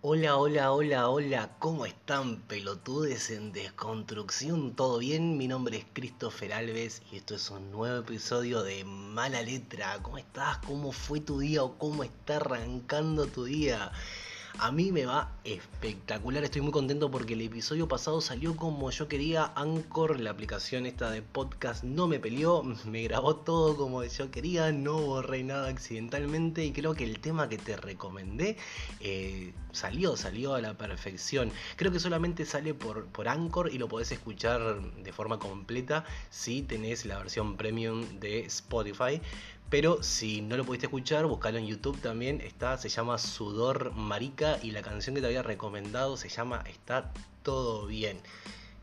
Hola, hola, hola, hola, ¿cómo están pelotudes en desconstrucción? ¿Todo bien? Mi nombre es Christopher Alves y esto es un nuevo episodio de Mala Letra. ¿Cómo estás? ¿Cómo fue tu día o cómo está arrancando tu día? A mí me va espectacular, estoy muy contento porque el episodio pasado salió como yo quería. Anchor, la aplicación esta de podcast, no me peleó, me grabó todo como yo quería, no borré nada accidentalmente y creo que el tema que te recomendé eh, salió, salió a la perfección. Creo que solamente sale por, por Anchor y lo podés escuchar de forma completa si tenés la versión premium de Spotify. Pero si no lo pudiste escuchar, buscalo en YouTube también. Está, se llama Sudor Marica y la canción que te había recomendado se llama Está todo bien.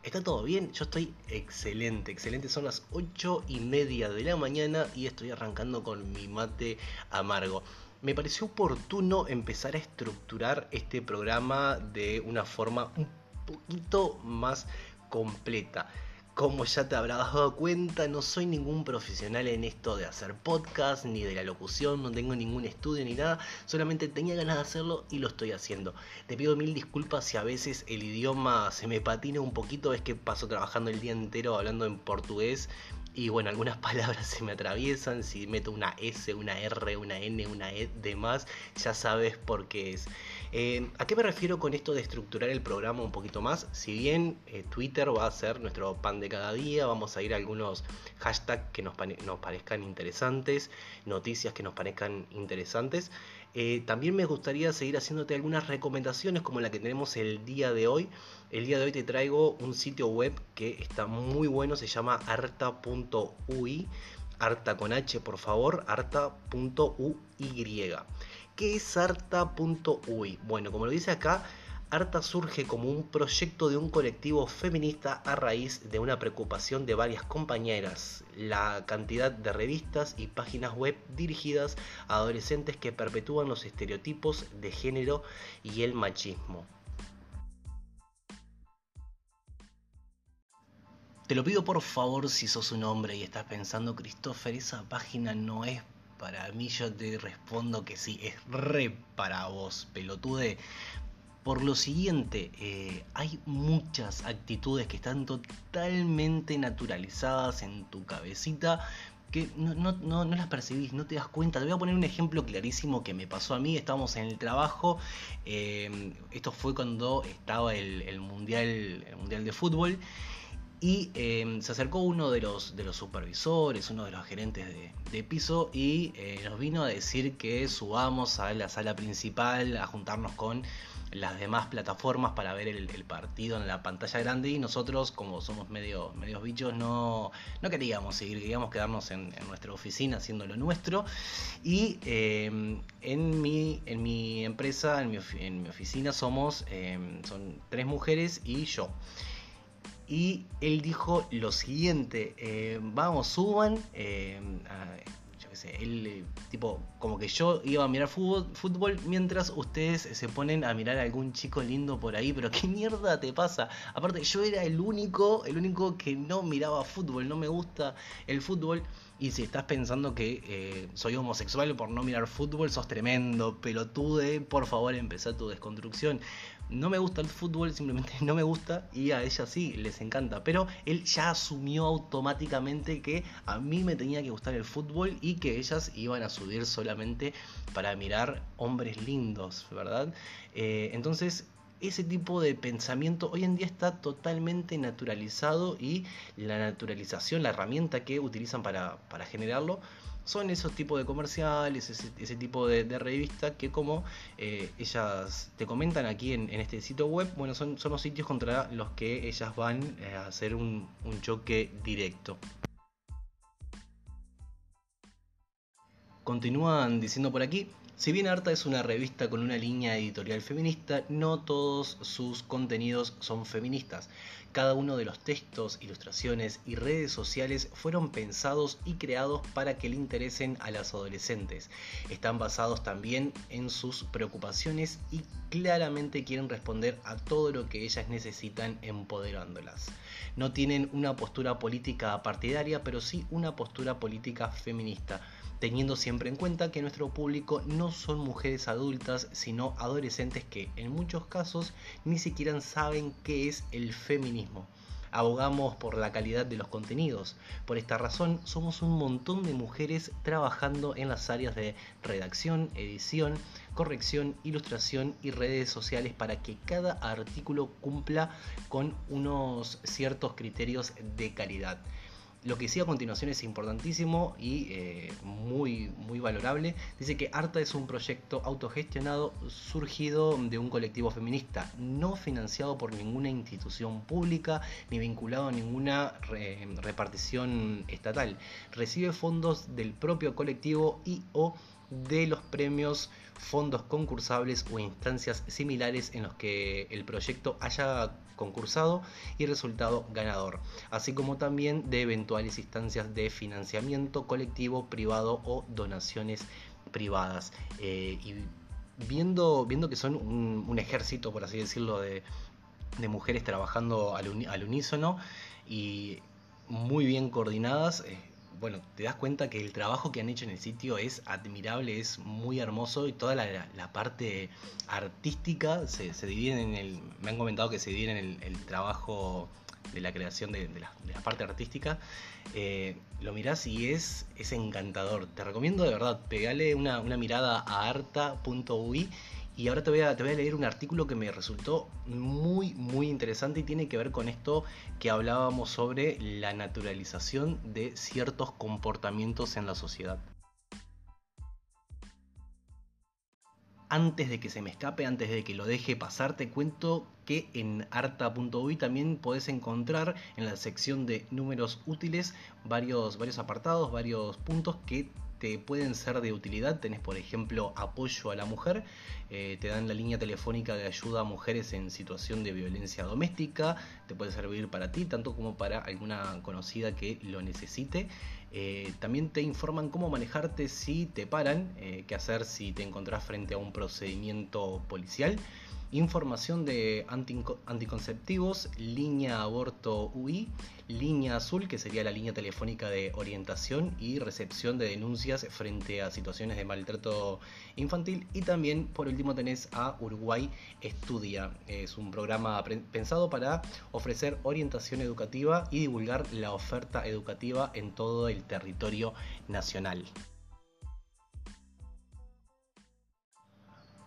Está todo bien, yo estoy excelente, excelente. Son las 8 y media de la mañana y estoy arrancando con mi mate amargo. Me pareció oportuno empezar a estructurar este programa de una forma un poquito más completa. Como ya te habrás dado cuenta, no soy ningún profesional en esto de hacer podcast, ni de la locución, no tengo ningún estudio ni nada, solamente tenía ganas de hacerlo y lo estoy haciendo. Te pido mil disculpas si a veces el idioma se me patina un poquito, es que paso trabajando el día entero hablando en portugués y bueno, algunas palabras se me atraviesan, si meto una S, una R, una N, una E de más, ya sabes por qué es. Eh, ¿A qué me refiero con esto de estructurar el programa un poquito más? Si bien eh, Twitter va a ser nuestro pan de cada día, vamos a ir a algunos hashtags que nos, nos parezcan interesantes, noticias que nos parezcan interesantes. Eh, también me gustaría seguir haciéndote algunas recomendaciones como la que tenemos el día de hoy. El día de hoy te traigo un sitio web que está muy bueno, se llama arta.ui. Arta con H, por favor, arta.uy. ¿Qué es Arta.uy? Bueno, como lo dice acá, Arta surge como un proyecto de un colectivo feminista a raíz de una preocupación de varias compañeras, la cantidad de revistas y páginas web dirigidas a adolescentes que perpetúan los estereotipos de género y el machismo. Te lo pido por favor si sos un hombre y estás pensando, Christopher, esa página no es para mí yo te respondo que sí, es re para vos, pelotude. Por lo siguiente, eh, hay muchas actitudes que están totalmente naturalizadas en tu cabecita que no, las percibís, no te das cuenta. Te voy a poner un ejemplo clarísimo que me pasó a mí. Estábamos en el trabajo. Eh, esto fue cuando estaba el, mundial, de fútbol. Y em, se acercó uno de los, de los supervisores, uno de los gerentes de, piso, y eh, nos vino a decir que subamos a la sala principal a juntarnos con las demás plataformas para ver el, partido en la pantalla grande y nosotros como somos medio, medios bichos no, no queríamos seguir, queríamos quedarnos en, nuestra oficina haciendo lo nuestro. Y em, en, mi, en mi empresa, en mi, oficina somos em, son tres mujeres y yo. Y él dijo lo siguiente, eh, vamos, suban, eh, yo él eh, tipo, como que yo iba a mirar fútbol, mientras ustedes se ponen a mirar a algún chico lindo por ahí, pero qué mierda te pasa. Aparte, yo era el único, el único que no miraba fútbol, no me gusta el fútbol. Y si estás pensando que soy homosexual por no mirar fútbol, sos tremendo, pelotude, por favor empezá tu desconstrucción no me gusta el fútbol, simplemente no me gusta y a ella sí les encanta. Pero él ya asumió automáticamente que a mí me tenía que gustar el fútbol y que ellas iban a subir solamente para mirar hombres lindos, ¿verdad? Eh, entonces ese tipo de pensamiento hoy en día está totalmente naturalizado y la naturalización, la herramienta que utilizan para, para generarlo, son esos tipos de comerciales, ese, tipo de, de revista que como eh, ellas te comentan aquí en, este sitio web, bueno, son, son los sitios contra los que ellas van eh, a hacer un, un choque directo. Continúan diciendo por aquí, si bien Arta es una revista con una línea editorial feminista, no todos sus contenidos son feministas. Cada uno de los textos, ilustraciones y redes sociales fueron pensados y creados para que le interesen a las adolescentes. Están basados también en sus preocupaciones y claramente quieren responder a todo lo que ellas necesitan empoderándolas. No tienen una postura política partidaria, pero sí una postura política feminista teniendo siempre en cuenta que nuestro público no son mujeres adultas, sino adolescentes que en muchos casos ni siquiera saben qué es el feminismo. Abogamos por la calidad de los contenidos. Por esta razón, somos un montón de mujeres trabajando en las áreas de redacción, edición, corrección, ilustración y redes sociales para que cada artículo cumpla con unos ciertos criterios de calidad. Lo que sí a continuación es importantísimo y eh, muy, muy valorable. Dice que ARTA es un proyecto autogestionado surgido de un colectivo feminista, no financiado por ninguna institución pública ni vinculado a ninguna repartición estatal. Recibe fondos del propio colectivo y o de los premios, fondos concursables o instancias similares en los que el proyecto haya concursado y resultado ganador, así como también de eventuales instancias de financiamiento colectivo, privado o donaciones privadas. Eh, y viendo, viendo que son un, ejército, por así decirlo, de, mujeres trabajando al, unísono y muy bien coordinadas, eh, bueno, te das cuenta que el trabajo que han hecho en el sitio es admirable, es muy hermoso y toda la, parte artística se, divide en el. Me han comentado que se divide en el, trabajo de la creación de, la, parte artística. Eh, lo mirás y es, es encantador. Te recomiendo de verdad, pegale una, una mirada a arta.ui y ahora te voy, a, te voy a leer un artículo que me resultó muy, muy interesante y tiene que ver con esto que hablábamos sobre la naturalización de ciertos comportamientos en la sociedad. Antes de que se me escape, antes de que lo deje pasar, te cuento que en arta.uy también podés encontrar en la sección de números útiles varios, varios apartados, varios puntos que pueden ser de utilidad. Tenés, por ejemplo, apoyo a la mujer, eh, te dan la línea telefónica de ayuda a mujeres en situación de violencia doméstica, te puede servir para ti, tanto como para alguna conocida que lo necesite. Eh, también te informan cómo manejarte si te paran, eh, qué hacer si te encontrás frente a un procedimiento policial información de anticonceptivos, línea aborto UI, línea azul, que sería la línea telefónica de orientación y recepción de denuncias frente a situaciones de maltrato infantil. Y también, por último, tenés a Uruguay Estudia. Es un programa pensado para ofrecer orientación educativa y divulgar la oferta educativa en todo el territorio nacional.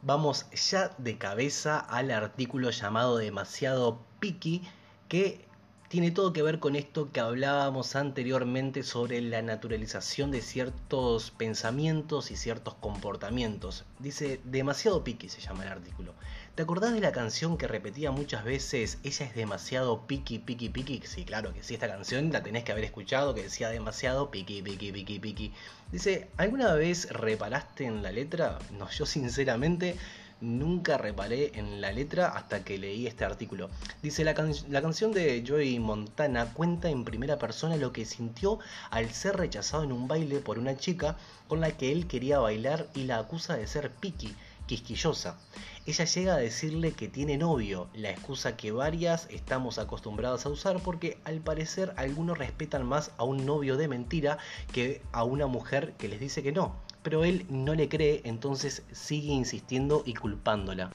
Vamos ya de cabeza al artículo llamado Demasiado Picky, que tiene todo que ver con esto que hablábamos anteriormente sobre la naturalización de ciertos pensamientos y ciertos comportamientos. Dice, demasiado piqui se llama el artículo. ¿Te acordás de la canción que repetía muchas veces, ella es demasiado piqui, piqui, piqui? Sí, claro que sí, esta canción la tenés que haber escuchado, que decía demasiado piqui, piqui, piqui, piqui. Dice, ¿alguna vez reparaste en la letra? No, yo sinceramente nunca reparé en la letra hasta que leí este artículo. Dice, la, la, canción de Joey Montana cuenta en primera persona lo que sintió al ser rechazado en un baile por una chica con la que él quería bailar y la acusa de ser piqui, quisquillosa. Ella llega a decirle que tiene novio, la excusa que varias estamos acostumbradas a usar porque al parecer algunos respetan más a un novio de mentira que a una mujer que les dice que no pero él no le cree, entonces sigue insistiendo y culpándola.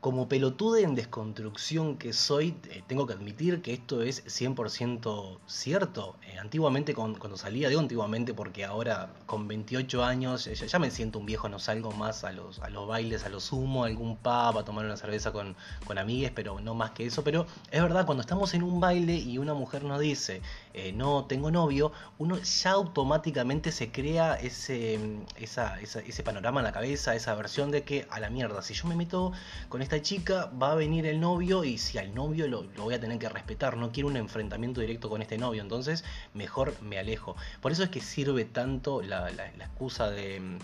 Como pelotude en desconstrucción que soy, eh, tengo que admitir que esto es 100% cierto. Eh, antiguamente, cuando salía, digo antiguamente porque ahora con 28 años ya, me siento un viejo, no salgo más a los, bailes, a los humo, a algún pub, a tomar una cerveza con, con amigues, pero no más que eso. Pero es verdad, cuando estamos en un baile y una mujer nos dice, eh, no tengo novio, uno ya automáticamente se crea ese, esa, ese panorama en la cabeza, esa versión de que a la mierda, si yo me meto con esta chica va a venir el novio y si al novio lo, voy a tener que respetar, no quiero un enfrentamiento directo con este novio, entonces mejor me alejo. Por eso es que sirve tanto la, excusa de,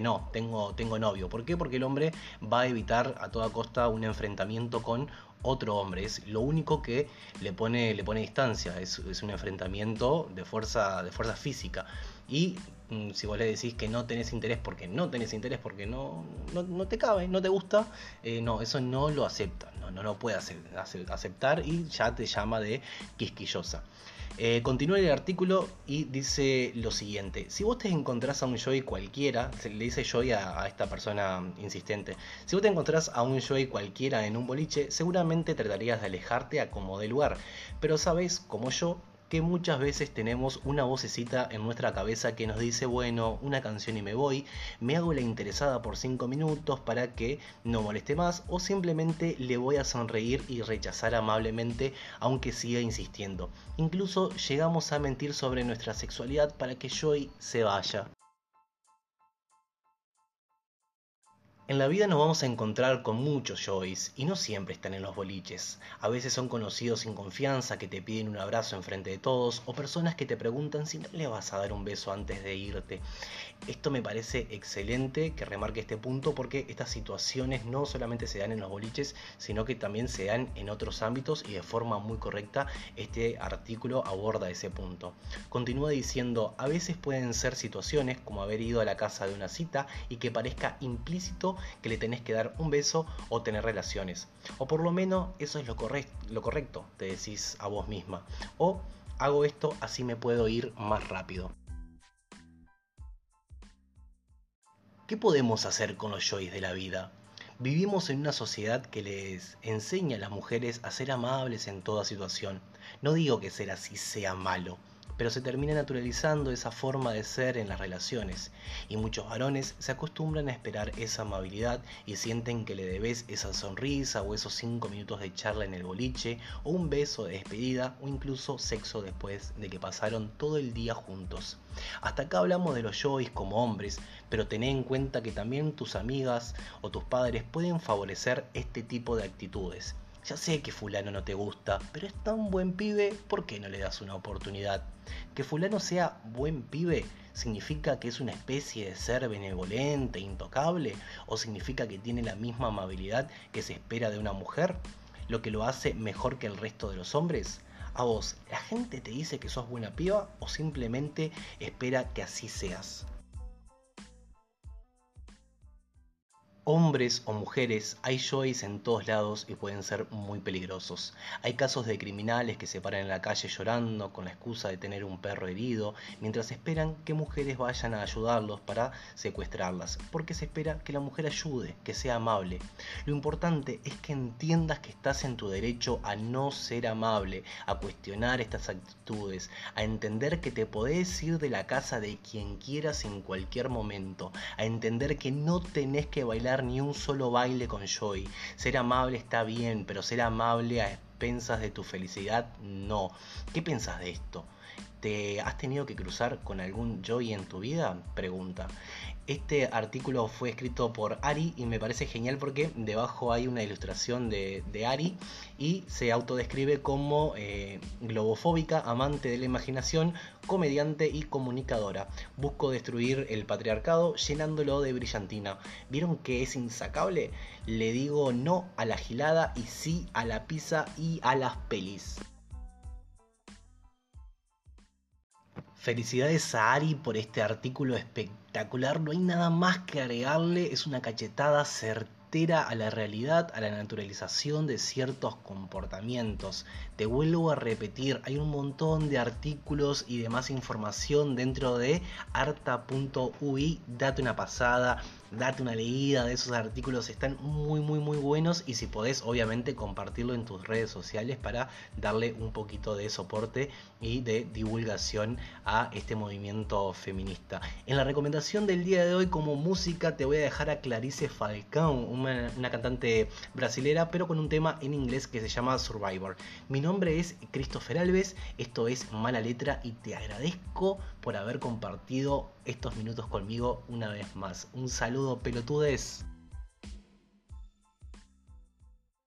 no, tengo, tengo novio. ¿Por qué? Porque el hombre va a evitar a toda costa un enfrentamiento con otro hombre. Es lo único que le pone, le pone distancia. Es, es, un enfrentamiento de fuerza, de fuerza física. Y si vos le decís que no tenés interés porque no tenés interés, porque no, no, te cabe, no te gusta, eh, no, eso no lo acepta, no, no lo puede aceptar y ya te llama de quisquillosa. Eh, continúa el artículo y dice lo siguiente. Si vos te encontrás a un Joy cualquiera, se le dice Joy a, a, esta persona insistente, si vos te encontrás a un Joy cualquiera en un boliche, seguramente tratarías de alejarte a como de lugar. Pero sabes, como yo, que muchas veces tenemos una vocecita en nuestra cabeza que nos dice, bueno, una canción y me voy, me hago la interesada por 5 minutos para que no moleste más o simplemente le voy a sonreír y rechazar amablemente aunque siga insistiendo. Incluso llegamos a mentir sobre nuestra sexualidad para que Joy se vaya. En la vida nos vamos a encontrar con muchos Joys y no siempre están en los boliches. A veces son conocidos sin confianza que te piden un abrazo en frente de todos o personas que te preguntan si no le vas a dar un beso antes de irte. Esto me parece excelente que remarque este punto porque estas situaciones no solamente se dan en los boliches, sino que también se dan en otros ámbitos y de forma muy correcta este artículo aborda ese punto. Continúa diciendo, a veces pueden ser situaciones como haber ido a la casa de una cita y que parezca implícito que le tenés que dar un beso o tener relaciones. O por lo menos eso es lo, correcto, te decís a vos misma. O hago esto así me puedo ir más rápido. ¿Qué podemos hacer con los joys de la vida? Vivimos en una sociedad que les enseña a las mujeres a ser amables en toda situación. No digo que ser así sea malo, pero se termina naturalizando esa forma de ser en las relaciones y muchos varones se acostumbran a esperar esa amabilidad y sienten que le debes esa sonrisa o esos cinco minutos de charla en el boliche o un beso de despedida o incluso sexo después de que pasaron todo el día juntos. Hasta acá hablamos de los joys como hombres, pero ten en cuenta que también tus amigas o tus padres pueden favorecer este tipo de actitudes. Ya sé que fulano no te gusta, pero es tan buen pibe, ¿por qué no le das una oportunidad? Que fulano sea buen pibe significa que es una especie de ser benevolente, intocable, o significa que tiene la misma amabilidad que se espera de una mujer, lo que lo hace mejor que el resto de los hombres. A vos, ¿la gente te dice que sos buena piba o simplemente espera que así seas? Hombres o mujeres, hay joys en todos lados y pueden ser muy peligrosos. Hay casos de criminales que se paran en la calle llorando con la excusa de tener un perro herido, mientras esperan que mujeres vayan a ayudarlos para secuestrarlas, porque se espera que la mujer ayude, que sea amable. Lo importante es que entiendas que estás en tu derecho a no ser amable, a cuestionar estas actitudes, a entender que te podés ir de la casa de quien quieras en cualquier momento, a entender que no tenés que bailar ni un solo baile con Joy. Ser amable está bien, pero ser amable a expensas de tu felicidad, no. ¿Qué piensas de esto? ¿Te has tenido que cruzar con algún Joy en tu vida? Pregunta. Este artículo fue escrito por Ari y me parece genial porque debajo hay una ilustración de, Ari y se autodescribe como eh, globofóbica, amante de la imaginación, comediante y comunicadora. Busco destruir el patriarcado llenándolo de brillantina. ¿Vieron que es insacable? Le digo no a la gilada y sí a la pizza y a las pelis. Felicidades a Ari por este artículo espectacular. No hay nada más que agregarle. Es una cachetada certera a la realidad, a la naturalización de ciertos comportamientos. Te vuelvo a repetir, hay un montón de artículos y demás información dentro de arta.ui. Date una pasada date una leída de esos artículos, están muy muy muy buenos y si podés obviamente compartirlo en tus redes sociales para darle un poquito de soporte y de divulgación a este movimiento feminista. En la recomendación del día de hoy como música te voy a dejar a Clarice Falcão, una, una cantante brasilera pero con un tema en inglés que se llama Survivor. Mi nombre es Christopher Alves, esto es Mala Letra y te agradezco por haber compartido estos minutos conmigo una vez más. Un saludo pelotudes.